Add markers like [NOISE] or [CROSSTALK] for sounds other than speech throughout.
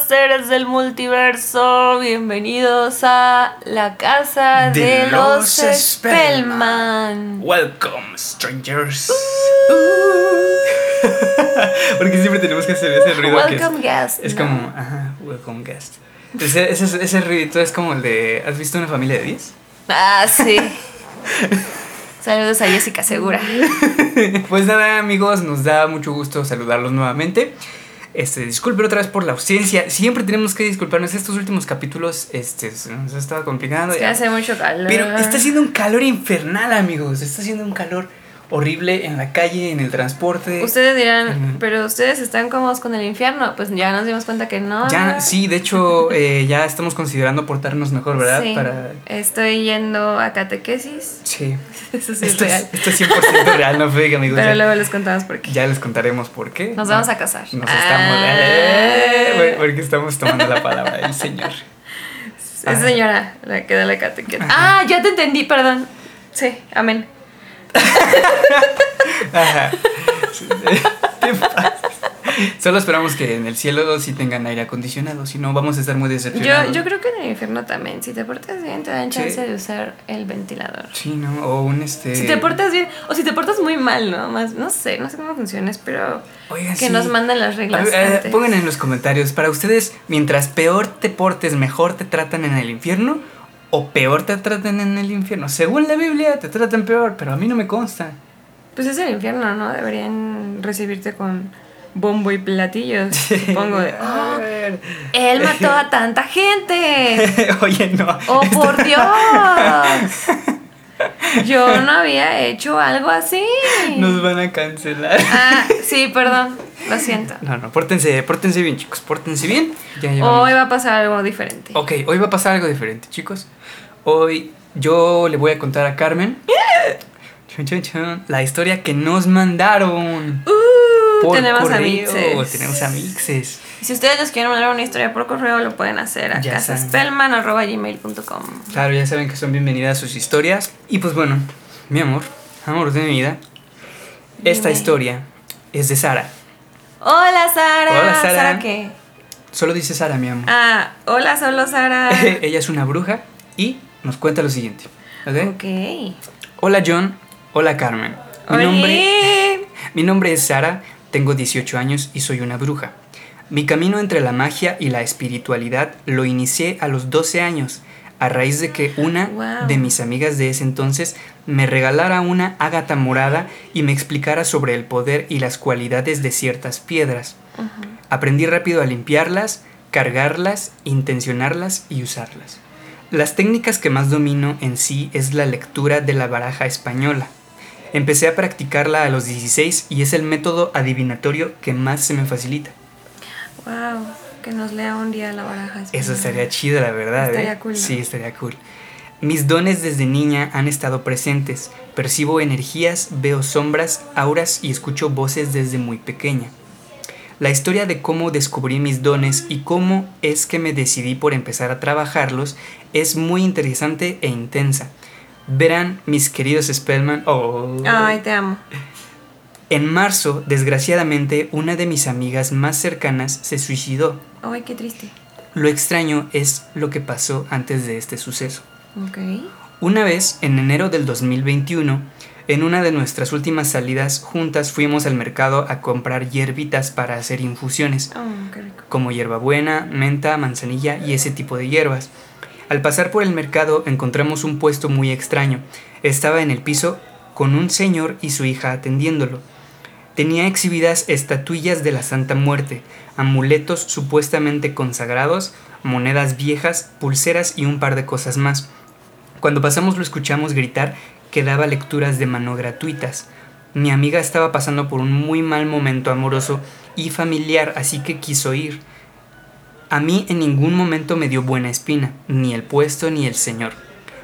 seres del multiverso, bienvenidos a la casa de, De los los Spellman. Welcome, strangers. [LAUGHS] Porque siempre tenemos que hacer ese ruido que es, Welcome guest. es ¿no? como, ajá, welcome guest. Ese, ese, ese ruidito es como el de, ¿has visto una familia de 10? Ah, sí. [LAUGHS] Saludos a Jessica Segura. [LAUGHS] Pues nada, amigos, nos da mucho gusto saludarlos nuevamente. Este, disculpen otra vez por la ausencia. Siempre tenemos que disculparnos. Estos últimos capítulos este, nos ha estado complicando. Es que hace mucho calor. Pero está haciendo un calor infernal, amigos. Está haciendo un calor horrible en la calle, en el transporte. Ustedes dirán, pero ustedes están cómodos con el infierno. Pues ya nos dimos cuenta que no. Ya, sí, de hecho, [LAUGHS] eh, ya estamos considerando portarnos mejor, ¿verdad? Sí. Para. Estoy yendo a catequesis. Sí. [LAUGHS] Eso sí es Esto real. es, esto es 100% real, no fake, amigos. Pero Ya- luego les contamos por qué. Ya les contaremos por qué. Nos vamos a casar. Nos Ah. estamos. eh, porque estamos tomando la palabra del Señor. Es señora la que da la catequesis. Ah, ya te entendí, perdón. Sí, amén. [LAUGHS] Ajá. Sí, ¿Qué pasa? Solo esperamos que en el cielo sí tengan aire acondicionado, si no vamos a estar muy decepcionados. Yo, yo creo que en el infierno también. Si te portas bien, te dan Sí. chance de usar el ventilador. Sí, ¿no? O un este. Si te portas bien, o si te portas muy mal, ¿no? Más, no sé, no sé cómo funciona, pero Oigan, que sí. nos manden las reglas. ver, eh, antes. pongan en los comentarios, para ustedes, mientras peor te portes, mejor te tratan en el infierno o peor te tratan en el infierno. Según la Biblia, te tratan peor, pero a mí no me consta. Pues es el infierno, ¿no? Deberían recibirte con bombo y platillos, [LAUGHS] supongo. De, A "Oh, ver. él mató a [LAUGHS] tanta gente. [LAUGHS] Oye, no. ¡Oh, por Dios! Yo no había hecho algo así. Nos van a cancelar. Ah, sí, perdón. Lo siento. No, no, pórtense, pórtense bien, chicos, pórtense bien. Ya. Hoy va a pasar algo diferente. Ok, hoy va a pasar algo diferente, chicos. Hoy yo le voy a contar a Carmen [LAUGHS] chun, chun, chun, la historia que nos mandaron. Uh, por tenemos correo. amixes. Tenemos amixes. Y Si ustedes nos quieren mandar una historia por correo, lo pueden hacer a casaspellman.gmail.com. Claro, ya saben que son bienvenidas sus historias. Y pues bueno, mi amor, amor de mi vida, esta Dime. historia es de Sara. Hola, Sara. Hola, Sara. qué? Solo dice Sara, mi amor. Ah, hola, solo Sara. [LAUGHS] Ella es una bruja y nos cuenta lo siguiente. ¿ok? ok. Hola John, hola Carmen. Mi nombre, [LAUGHS] mi nombre es Sara, tengo 18 años y soy una bruja. Mi camino entre la magia y la espiritualidad lo inicié a los 12 años, a raíz de que una Wow. de mis amigas de ese entonces me regalara una ágata morada y me explicara sobre el poder y las cualidades de ciertas piedras. Aprendí rápido a limpiarlas, cargarlas, intencionarlas y usarlas. Las técnicas que más domino en sí es la lectura de la baraja española. Empecé a practicarla a los 16 y es el método adivinatorio que más se me facilita. Wow, que nos lea un día la baraja. Eso española. estaría chido, la verdad. ¿eh? Estaría cool, ¿no? Sí, estaría cool. Mis dones desde niña han estado presentes. Percibo energías, veo sombras, auras y escucho voces desde muy pequeña. La historia de cómo descubrí mis dones y cómo es que me decidí por empezar a trabajarlos es muy interesante e intensa. Verán, mis queridos Spellman. Oh. Ay, te amo. En marzo, desgraciadamente, una de mis amigas más cercanas se suicidó. Ay, qué triste. Lo extraño es lo que pasó antes de este suceso. Ok. Una vez, en enero del 2021, en una de nuestras últimas salidas juntas fuimos al mercado a comprar hierbitas para hacer infusiones, Oh, qué rico. como hierbabuena, menta, manzanilla y ese tipo de hierbas. Al pasar por el mercado encontramos un puesto muy extraño. Estaba en el piso con un señor y su hija atendiéndolo. Tenía exhibidas estatuillas de la Santa Muerte, amuletos supuestamente consagrados, monedas viejas, pulseras y un par de cosas más. Cuando pasamos lo escuchamos gritar que daba lecturas de mano gratuitas. Mi amiga estaba pasando por un muy mal momento amoroso y familiar, así que quiso ir. A mí en ningún momento me dio buena espina, ni el puesto ni el señor.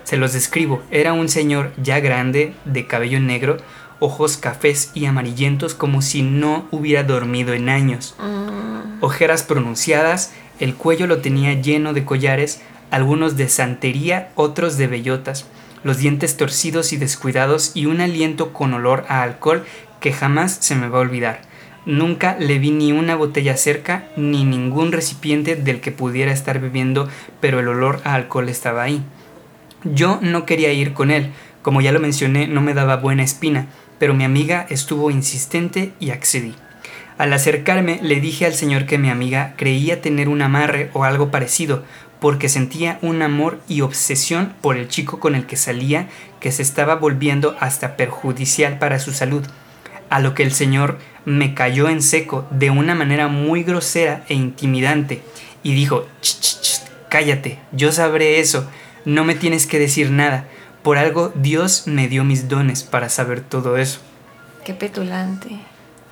Se los describo, era un señor ya grande, de cabello negro, ojos cafés y amarillentos como si no hubiera dormido en años. Mm, Ojeras pronunciadas, el cuello lo tenía lleno de collares, algunos de santería, otros de bellotas, los dientes torcidos y descuidados y un aliento con olor a alcohol que jamás se me va a olvidar. Nunca le vi ni una botella cerca ni ningún recipiente del que pudiera estar bebiendo, pero el olor a alcohol estaba ahí. Yo no quería ir con él, como ya lo mencioné, no me daba buena espina, pero mi amiga estuvo insistente y accedí. Al acercarme le dije al señor que mi amiga creía tener un amarre o algo parecido, porque sentía un amor y obsesión por el chico con el que salía que se estaba volviendo hasta perjudicial para su salud, a lo que el señor me cayó en seco de una manera muy grosera e intimidante y dijo, ch, ch, ch, cállate, yo sabré eso, no me tienes que decir nada, por algo Dios me dio mis dones para saber todo eso. Qué petulante.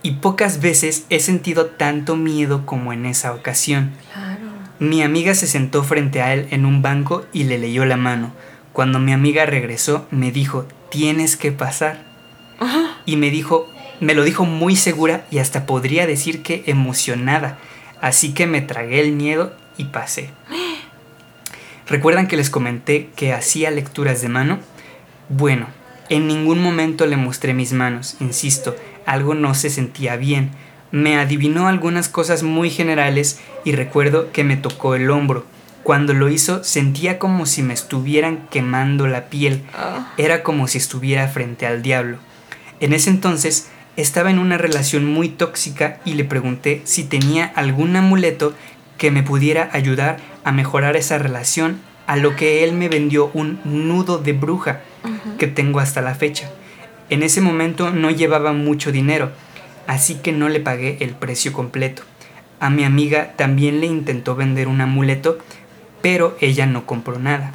Y pocas veces he sentido tanto miedo como en esa ocasión. Claro. Mi amiga se sentó frente a él en un banco y le leyó la mano. Cuando mi amiga regresó, me dijo, tienes que pasar. Y me dijo, me lo dijo muy segura y hasta podría decir que emocionada. Así que me tragué el miedo y pasé. ¿Recuerdan que les comenté que hacía lecturas de mano? Bueno, en ningún momento le mostré mis manos, insisto, algo no se sentía bien me adivinó algunas cosas muy generales y recuerdo que me tocó el hombro. Cuando lo hizo sentía como si me estuvieran quemando la piel. Ah. Era como si estuviera frente al diablo. En ese entonces estaba en una relación muy tóxica y le pregunté si tenía algún amuleto que me pudiera ayudar a mejorar esa relación, a lo que él me vendió un nudo de bruja que tengo hasta la fecha. En ese momento no llevaba mucho dinero, así que no le pagué el precio completo. A mi amiga también le intentó vender un amuleto, pero ella no compró nada.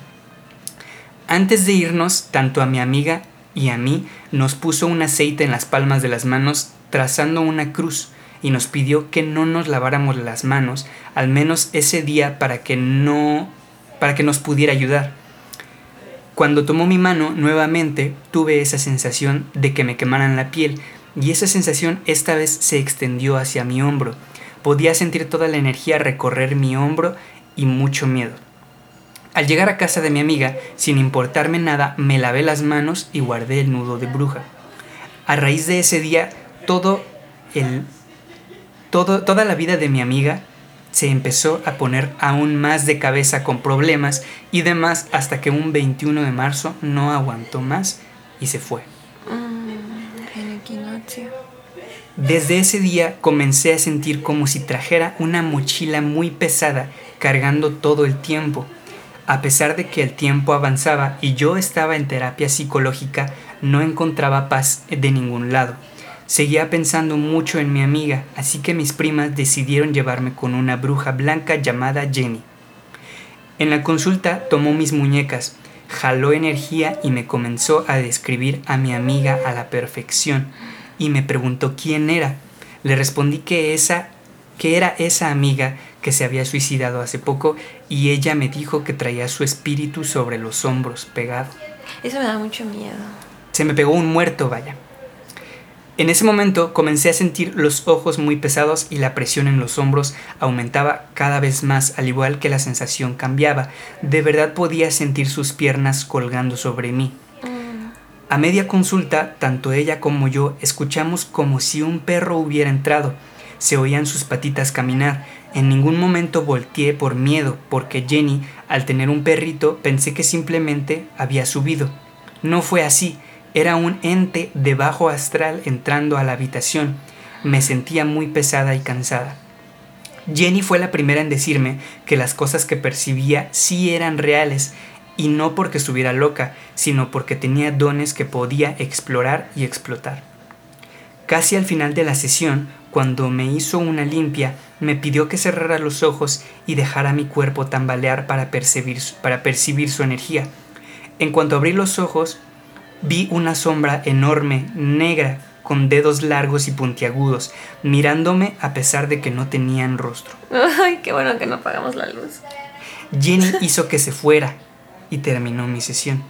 Antes de irnos, tanto a mi amiga y a mí nos puso un aceite en las palmas de las manos trazando una cruz y nos pidió que no nos laváramos las manos, al menos ese día para que no para que nos pudiera ayudar. Cuando tomó mi mano nuevamente, tuve esa sensación de que me quemaran la piel, y esa sensación esta vez se extendió hacia mi hombro. Podía sentir toda la energía recorrer mi hombro y mucho miedo. Al llegar a casa de mi amiga, sin importarme nada, me lavé las manos y guardé el nudo de bruja. A raíz de ese día, todo el todo, toda la vida de mi amiga se empezó a poner aún más de cabeza con problemas y demás hasta que un 21 de marzo no aguantó más y se fue. Desde ese día comencé a sentir como si trajera una mochila muy pesada cargando todo el tiempo. A pesar de que el tiempo avanzaba y yo estaba en terapia psicológica, no encontraba paz de ningún lado. Seguía pensando mucho en mi amiga, así que mis primas decidieron llevarme con una bruja blanca llamada Jenny. En la consulta tomó mis muñecas, jaló energía y me comenzó a describir a mi amiga a la perfección y me preguntó quién era. Le respondí que esa que era esa amiga que se había suicidado hace poco y ella me dijo que traía su espíritu sobre los hombros pegado. Eso me da mucho miedo. Se me pegó un muerto, vaya. En ese momento comencé a sentir los ojos muy pesados y la presión en los hombros aumentaba cada vez más, al igual que la sensación cambiaba. De verdad podía sentir sus piernas colgando sobre mí. A media consulta, tanto ella como yo escuchamos como si un perro hubiera entrado. Se oían sus patitas caminar. En ningún momento volteé por miedo, porque Jenny, al tener un perrito, pensé que simplemente había subido. No fue así, era un ente de bajo astral entrando a la habitación. Me sentía muy pesada y cansada. Jenny fue la primera en decirme que las cosas que percibía sí eran reales y no porque estuviera loca, sino porque tenía dones que podía explorar y explotar. Casi al final de la sesión, cuando me hizo una limpia, me pidió que cerrara los ojos y dejara mi cuerpo tambalear para percibir, para percibir su energía. En cuanto abrí los ojos, vi una sombra enorme, negra, con dedos largos y puntiagudos, mirándome a pesar de que no tenían rostro. Ay, qué bueno que no apagamos la luz. Jenny hizo que se fuera, y terminó mi sesión.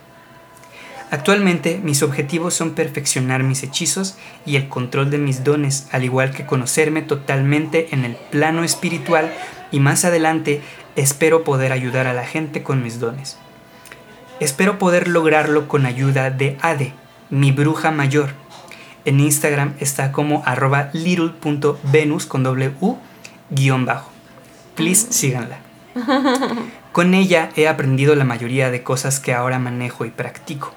Actualmente mis objetivos son perfeccionar mis hechizos y el control de mis dones, al igual que conocerme totalmente en el plano espiritual y más adelante espero poder ayudar a la gente con mis dones. Espero poder lograrlo con ayuda de Ade, mi bruja mayor. En Instagram está como arroba little.venus con doble U guion bajo. Please síganla. Con ella he aprendido la mayoría de cosas que ahora manejo y practico.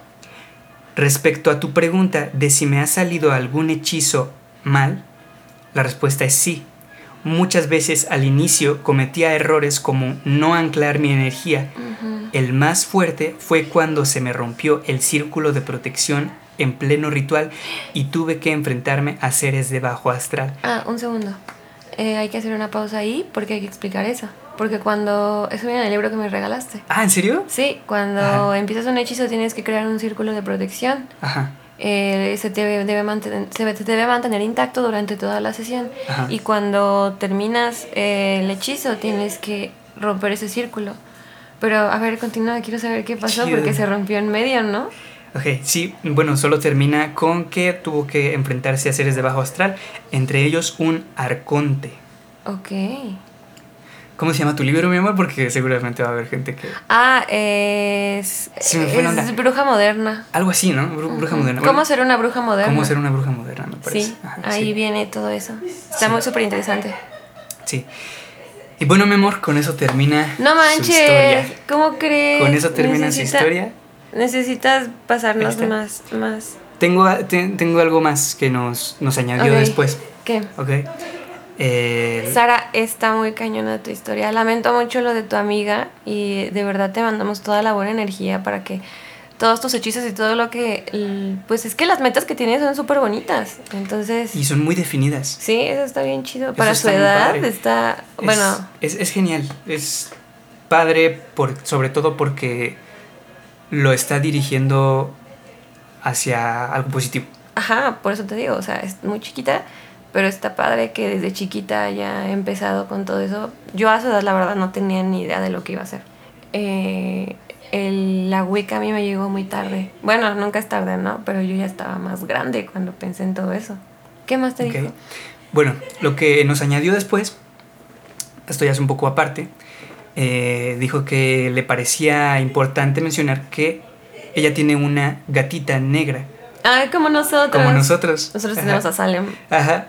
Respecto a tu pregunta de si me ha salido algún hechizo mal, la respuesta es sí. Muchas veces al inicio cometía errores como no anclar mi energía. El más fuerte fue cuando se me rompió el círculo de protección en pleno ritual y tuve que enfrentarme a seres de bajo astral. Ah, un segundo. Eh, hay que hacer una pausa ahí porque hay que explicar eso. Porque cuando... Eso viene en el libro que me regalaste. Ah, ¿en serio? Sí, cuando Ajá. empiezas un hechizo tienes que crear un círculo de protección. Ajá. Eh, se, te debe mantener, se debe mantener intacto durante toda la sesión. Ajá. Y cuando terminas eh, el hechizo tienes que romper ese círculo. Pero a ver, continúa, quiero saber qué pasó Chido. porque se rompió en medio, ¿no? Ok, sí, bueno, solo termina con que tuvo que enfrentarse a seres de bajo astral, entre ellos un arconte. Ok. ¿Cómo se llama tu libro, mi amor? Porque seguramente va a haber gente que... Ah, es, es bruja moderna. Algo así, ¿no? Bru- Bruja moderna. ¿Cómo ser una bruja moderna? ¿Cómo ser una bruja moderna, me parece. Sí, Ajá, ahí sí. viene todo eso. Está Sí. muy súper interesante. Sí. Y bueno, mi amor, con eso termina No su manches, historia. ¿cómo crees? Con eso termina su Necesita- historia. Necesitas pasarnos más, más. Tengo, te- tengo algo más que nos, nos añadió después. ¿Qué? Ok. Eh, Sara, está muy cañona tu historia. Lamento mucho lo de tu amiga y de verdad te mandamos toda la buena energía para que todos tus hechizos y todo lo que... Pues es que las metas que tienes son súper bonitas. Entonces... y son muy definidas. Sí, eso está bien chido. Para su edad está... Es- Bueno, Es, es genial. Es padre, por, sobre todo porque lo está dirigiendo hacia algo positivo. ajá, por eso te digo, o sea, es muy chiquita, pero está padre que desde chiquita haya empezado con todo eso. Yo a su edad, la verdad, no tenía ni idea de lo que iba a hacer. Eh, el, la Wicca a mí me llegó muy tarde. Bueno, nunca es tarde, ¿no? Pero yo ya estaba más grande cuando pensé en todo eso. ¿Qué más te dijo? Bueno, lo que nos añadió después, esto ya es un poco aparte, eh, dijo que le parecía importante mencionar que ella tiene una gatita negra, Ay, como nosotros. como nosotros. Nosotros Ajá. tenemos a Salem. Ajá.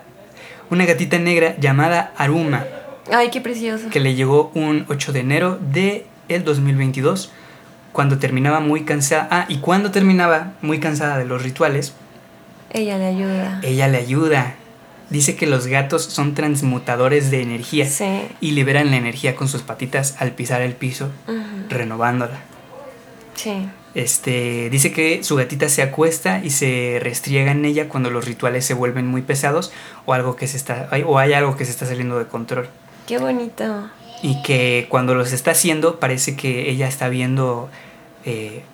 Una gatita negra llamada Aruma, Ay, qué precioso. que le llegó un 8 de enero de el 2022, cuando terminaba muy cansada. Ah, y cuando terminaba muy cansada de los rituales, Ella le ayuda. ella le ayuda. Dice que los gatos son transmutadores de energía Sí. y liberan la energía con sus patitas al pisar el piso, renovándola. Sí. Este, dice que su gatita se acuesta y se restriega en ella cuando los rituales se vuelven muy pesados o algo que se está o hay algo que se está saliendo de control Qué bonito. y que cuando los está haciendo parece que ella está viendo eh,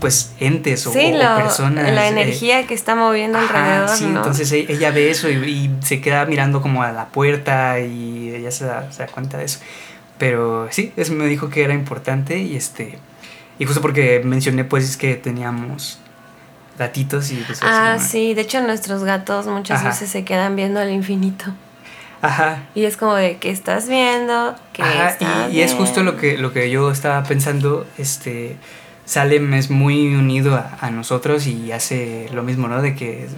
pues entes o, sí, o lo- personas la eh, energía que está moviendo ajá, alrededor, sí, ¿no? entonces e- ella ve eso y, y se queda mirando como a la puerta y ella se da, se da cuenta de eso. Pero sí, eso me dijo que era importante y este y justo porque mencioné pues que teníamos gatitos y pues ah, sí, de hecho nuestros gatos muchas Ajá. veces se quedan viendo al infinito. Ajá. Y es como de, ¿qué estás viendo? ¿Qué Ajá, estás y, y es justo lo viendo?". que, lo que yo estaba pensando, este, Salem es muy unido a, a nosotros y hace lo mismo, ¿no? De que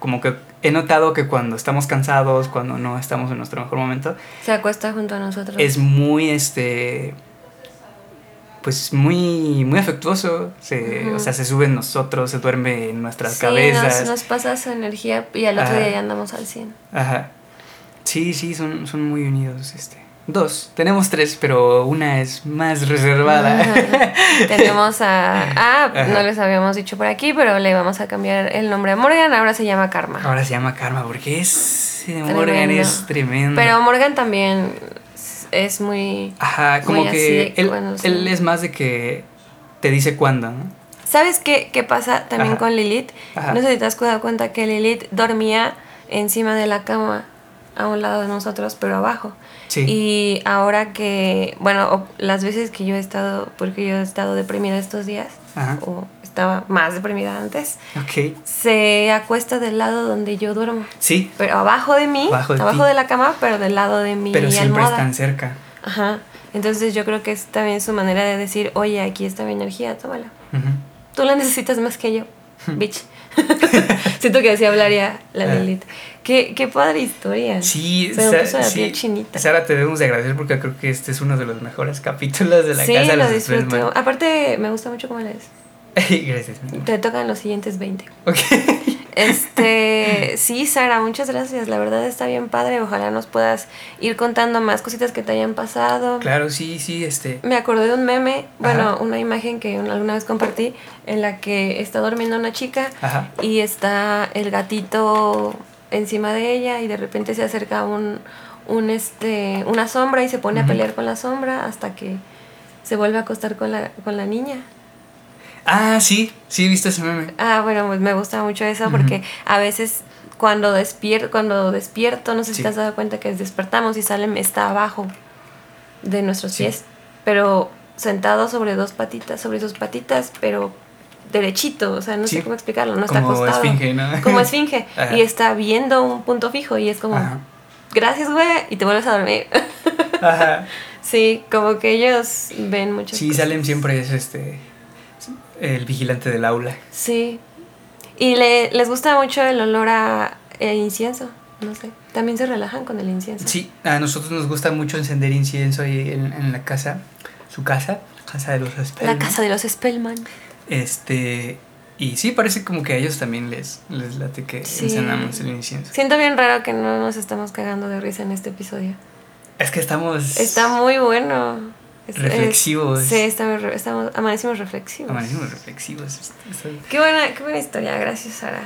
como que he notado que cuando estamos cansados, cuando no estamos en nuestro mejor momento, Se acuesta junto a nosotros. es muy, este, pues muy, muy afectuoso, se, o sea, se sube en nosotros, se duerme en nuestras Sí, cabezas. Nos, nos pasa su energía y al otro Ajá. día ya andamos al 100. Ajá. Sí, sí, son, son muy unidos, este. Dos, tenemos tres, pero una es más reservada. Ajá. Tenemos a... [LAUGHS] Ah, Ajá. no les habíamos dicho por aquí, pero le vamos a cambiar el nombre a Morgan, ahora se llama Karma. Ahora se llama Karma porque es. Morgan Tremendo. es tremendo. Pero Morgan también es- muy... Ajá, como muy que él, bueno, sí. él es más de que te dice cuándo, ¿no? ¿Sabes qué, qué pasa también Ajá. con Lilith? Ajá. No sé si te has dado cuenta que Lilith dormía encima de la cama a un lado de nosotros, pero abajo. Sí. Y ahora que, bueno, las veces que yo he estado, porque yo he estado deprimida estos días, Ajá. o estaba más deprimida antes, Ok. se acuesta del lado donde yo duermo. Sí, Pero abajo de mí, Abajo de abajo ti. de la cama, pero del lado de mi pero siempre almohada. están cerca. Ajá. Entonces yo creo que es también su manera de decir, oye, aquí está mi energía, tómala. Ujú. Tú la necesitas más que yo, bitch. [LAUGHS] Siento que así hablaría la Ah. Lilith. Qué, qué padre historia. Sí, Se me puso la sí. piel chinita. Sara, te debemos de agradecer porque creo que este es uno de los mejores capítulos de la sí, casa de lo los disfruto. Spellman. Aparte, me gusta mucho cómo lees. [LAUGHS] Gracias. Te tocan los siguientes 20. Ok. [LAUGHS] Este, sí, Sara, muchas gracias. La verdad está bien padre. Ojalá nos puedas ir contando más cositas que te hayan pasado. Claro, sí, sí, este. Me acordé de un meme, bueno, Ajá. una imagen que un- alguna vez compartí en la que está durmiendo una chica Ajá. y está el gatito encima de ella y de repente se acerca un, un este, una sombra y se pone a pelear con la sombra hasta que se vuelve a acostar con la, con la niña. Ah, sí, sí, he visto ese meme. Ah, bueno, pues me gusta mucho eso porque a veces cuando despierto, cuando despierto, no sé si te has dado cuenta que despertamos y Salem está abajo de nuestros Sí. pies, pero sentado sobre dos patitas, sobre sus patitas, pero derechito, o sea, no Sí. sé cómo explicarlo, no está Como acostado. esfinge, ¿no? Como [LAUGHS] esfinge. Ajá. y está viendo un punto fijo y es como, Ajá. gracias, güey, y te vuelves a dormir. Ajá. [LAUGHS] sí, como que ellos ven muchas Sí, cosas. Salem siempre es este. El vigilante del aula. Sí. Y le, les gusta mucho el olor a incienso. No sé. También se relajan con el incienso. Sí, a nosotros nos gusta mucho encender incienso ahí en, en la casa, su casa, casa de los La Spellman. casa de los Spellman. Este. Y sí, parece como que a ellos también les, les late que Sí. encendamos el incienso. Siento bien raro que no nos estamos cagando de risa en este episodio. Es que estamos. Está muy bueno. Es- es- Reflexivos. sí, estamos, estamos, amanecimos reflexivos. Amanecimos reflexivos. Qué buena, qué buena historia. Gracias, Sara.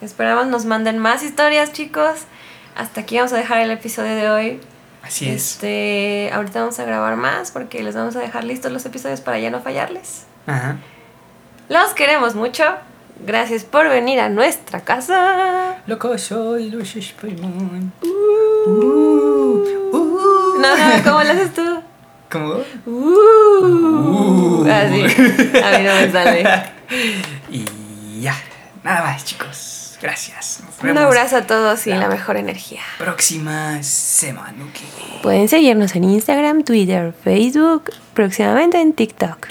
Esperamos nos manden más historias, chicos. Hasta aquí vamos a dejar el episodio de hoy. Así es. Este, ahorita vamos a grabar más porque les vamos a dejar listos los episodios para ya no fallarles. Ajá. Los queremos mucho. Gracias por venir a nuestra casa. Loco soy los Spellman. No, no, ¿cómo lo haces tú? ¿Cómo? Uh. Así. A mí no me sale. [LAUGHS] Y ya. Nada más, chicos. Gracias. Nos Un abrazo a todos y La la mejor energía. Próxima semana. Pueden seguirnos en Instagram, Twitter, Facebook, próximamente en TikTok.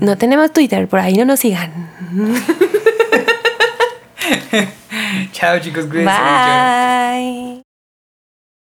No tenemos Twitter, por ahí no nos sigan. [LAUGHS] Chao, chicos. Mucho. Bye.